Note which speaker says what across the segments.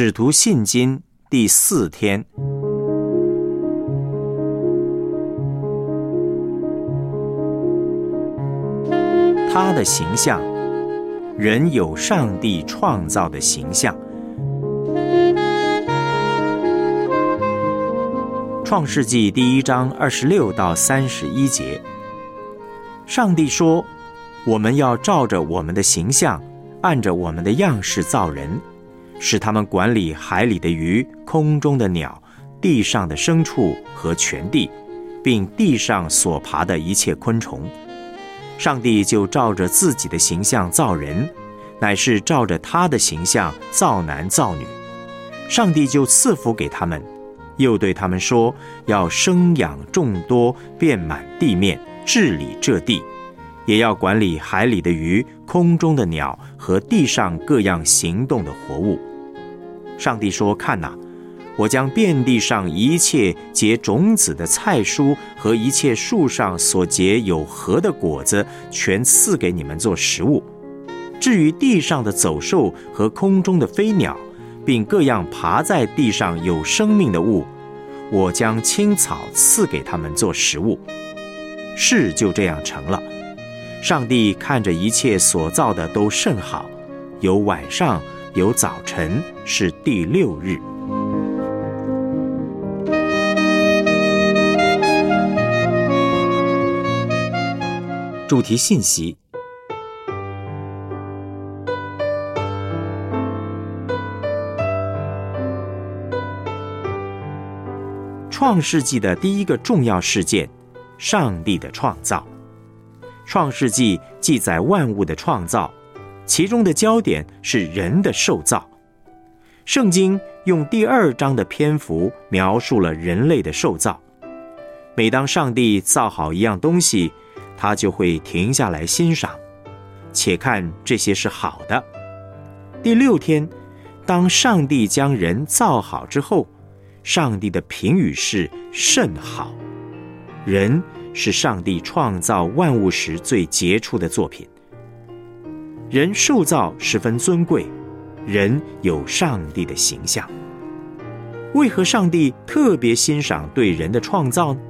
Speaker 1: 使徒信经第四天，他的形象，人有上帝创造的形象。创世纪第一章二十六到三十一节，上帝说：“我们要照着我们的形象，按着我们的样式造人。”使他们管理海里的鱼、空中的鸟、地上的牲畜和全地，并地上所爬的一切昆虫。上帝就照着自己的形象造人，乃是照着他的形象造男造女。上帝就赐福给他们，又对他们说：要生养众多，遍满地面，治理这地，也要管理海里的鱼、空中的鸟和地上各样行动的活物。上帝说：“看哪，我将遍地上一切结种子的菜蔬和一切树上所结有核的果子，全赐给你们做食物。至于地上的走兽和空中的飞鸟，并各样爬在地上有生命的物，我将青草赐给他们做食物。事就这样成了。上帝看着一切所造的都甚好，有晚上。”有早晨是第六日。主题信息：创世纪的第一个重要事件——上帝的创造。创世纪记载万物的创造。其中的焦点是人的受造。圣经用第二章的篇幅描述了人类的受造。每当上帝造好一样东西，他就会停下来欣赏，且看这些是好的。第六天，当上帝将人造好之后，上帝的评语是甚好。人是上帝创造万物时最杰出的作品。人受造十分尊贵，人有上帝的形象。为何上帝特别欣赏对人的创造呢？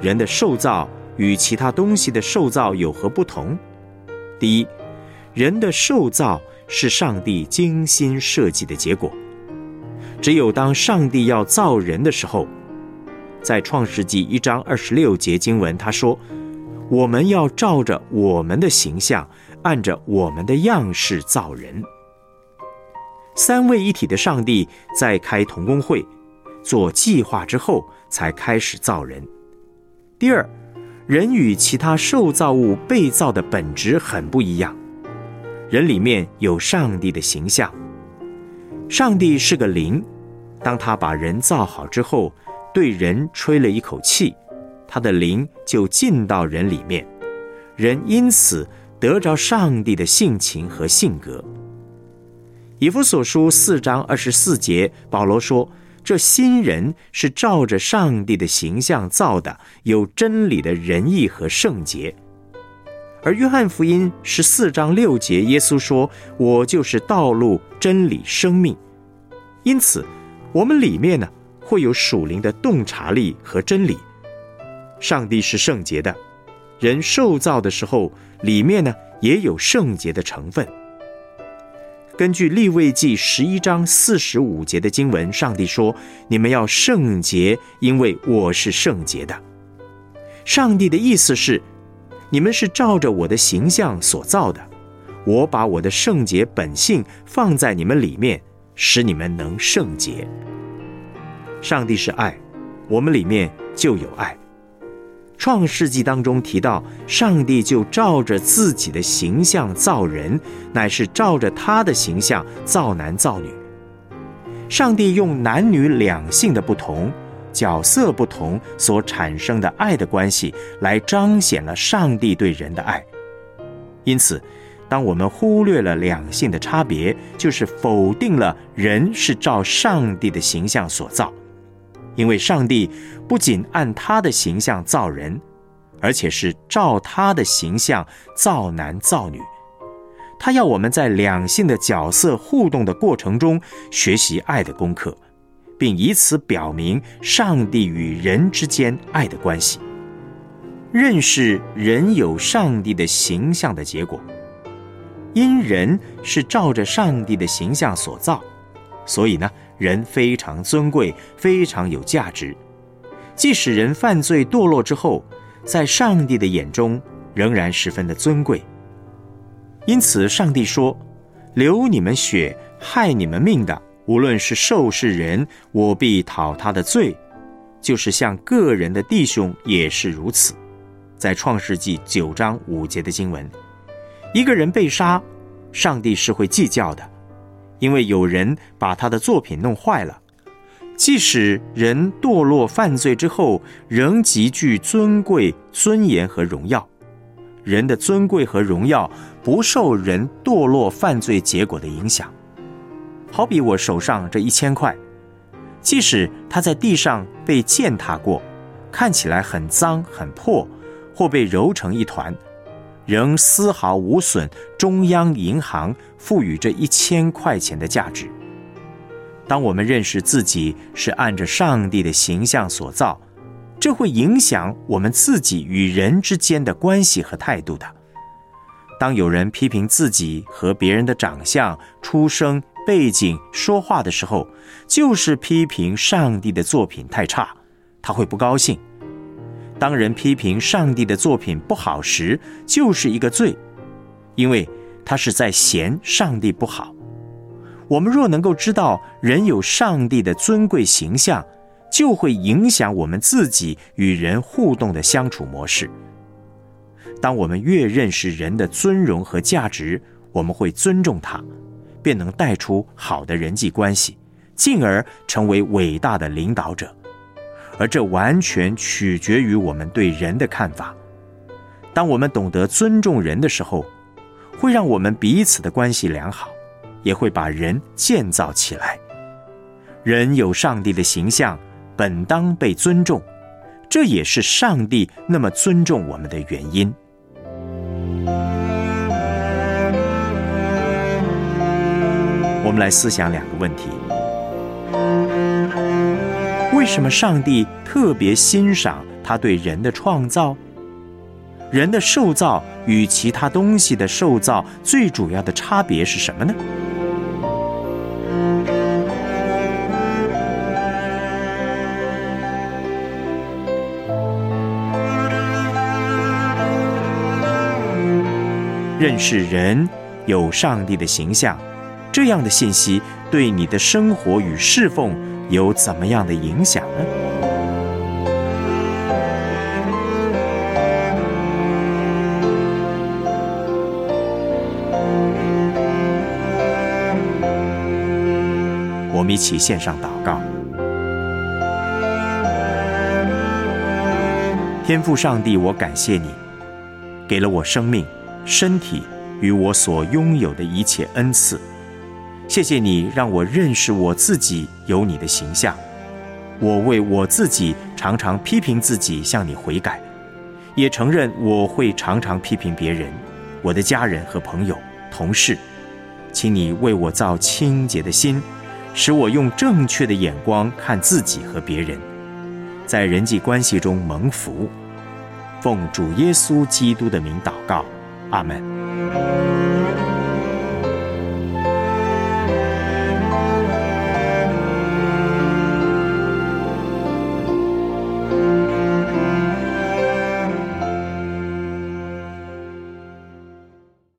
Speaker 1: 人的受造与其他东西的受造有何不同？第一，人的受造是上帝精心设计的结果。只有当上帝要造人的时候，在创世纪一章二十六节经文，他说：“我们要照着我们的形象。”按着我们的样式造人，三位一体的上帝在开同工会做计划之后，才开始造人。第二，人与其他受造物被造的本质很不一样，人里面有上帝的形象，上帝是个灵，当他把人造好之后，对人吹了一口气，他的灵就进到人里面，人因此。得着上帝的性情和性格。以弗所书四章二十四节，保罗说：“这新人是照着上帝的形象造的，有真理的仁义和圣洁。”而约翰福音十四章六节，耶稣说：“我就是道路、真理、生命。”因此，我们里面呢会有属灵的洞察力和真理。上帝是圣洁的。人受造的时候，里面呢也有圣洁的成分。根据立位记十一章四十五节的经文，上帝说：“你们要圣洁，因为我是圣洁的。”上帝的意思是，你们是照着我的形象所造的，我把我的圣洁本性放在你们里面，使你们能圣洁。上帝是爱，我们里面就有爱。创世纪当中提到，上帝就照着自己的形象造人，乃是照着他的形象造男造女。上帝用男女两性的不同、角色不同所产生的爱的关系，来彰显了上帝对人的爱。因此，当我们忽略了两性的差别，就是否定了人是照上帝的形象所造。因为上帝不仅按他的形象造人，而且是照他的形象造男造女。他要我们在两性的角色互动的过程中学习爱的功课，并以此表明上帝与人之间爱的关系。认识人有上帝的形象的结果，因人是照着上帝的形象所造，所以呢，人非常尊贵，非常有价值。即使人犯罪堕落之后，在上帝的眼中仍然十分的尊贵。因此，上帝说：“流你们血、害你们命的，无论是受是人，我必讨他的罪；就是像个人的弟兄也是如此。”在创世纪九章五节的经文，一个人被杀，上帝是会计较的，因为有人把他的作品弄坏了。即使人堕落犯罪之后，仍极具尊贵、尊严和荣耀。人的尊贵和荣耀不受人堕落犯罪结果的影响。好比我手上这一千块，即使它在地上被践踏过，看起来很脏很破。或被揉成一团，仍丝毫无损中央银行赋予这一千块钱的价值。当我们认识自己是按着上帝的形象所造，这会影响我们自己与人之间的关系和态度的。当有人批评自己和别人的长相、出生背景、说话的时候，就是批评上帝的作品太差，他会不高兴。当人批评上帝的作品不好时，就是一个罪，因为他是在嫌上帝不好。我们若能够知道人有上帝的尊贵形象，就会影响我们自己与人互动的相处模式。当我们越认识人的尊荣和价值，我们会尊重他，便能带出好的人际关系，进而成为伟大的领导者。而这完全取决于我们对人的看法。当我们懂得尊重人的时候，会让我们彼此的关系良好，也会把人建造起来。人有上帝的形象，本当被尊重，这也是上帝那么尊重我们的原因。我们来思想两个问题。为什么上帝特别欣赏他对人的创造？人的受造与其他东西的受造最主要的差别是什么呢？认识人有上帝的形象，这样的信息对你的生活与侍奉。有怎么样的影响呢？我们一起献上祷告。天父上帝，我感谢你，给了我生命、身体与我所拥有的一切恩赐。谢谢你让我认识我自己有你的形象，我为我自己常常批评自己，向你悔改，也承认我会常常批评别人，我的家人和朋友、同事，请你为我造清洁的心，使我用正确的眼光看自己和别人，在人际关系中蒙福。奉主耶稣基督的名祷告，阿门。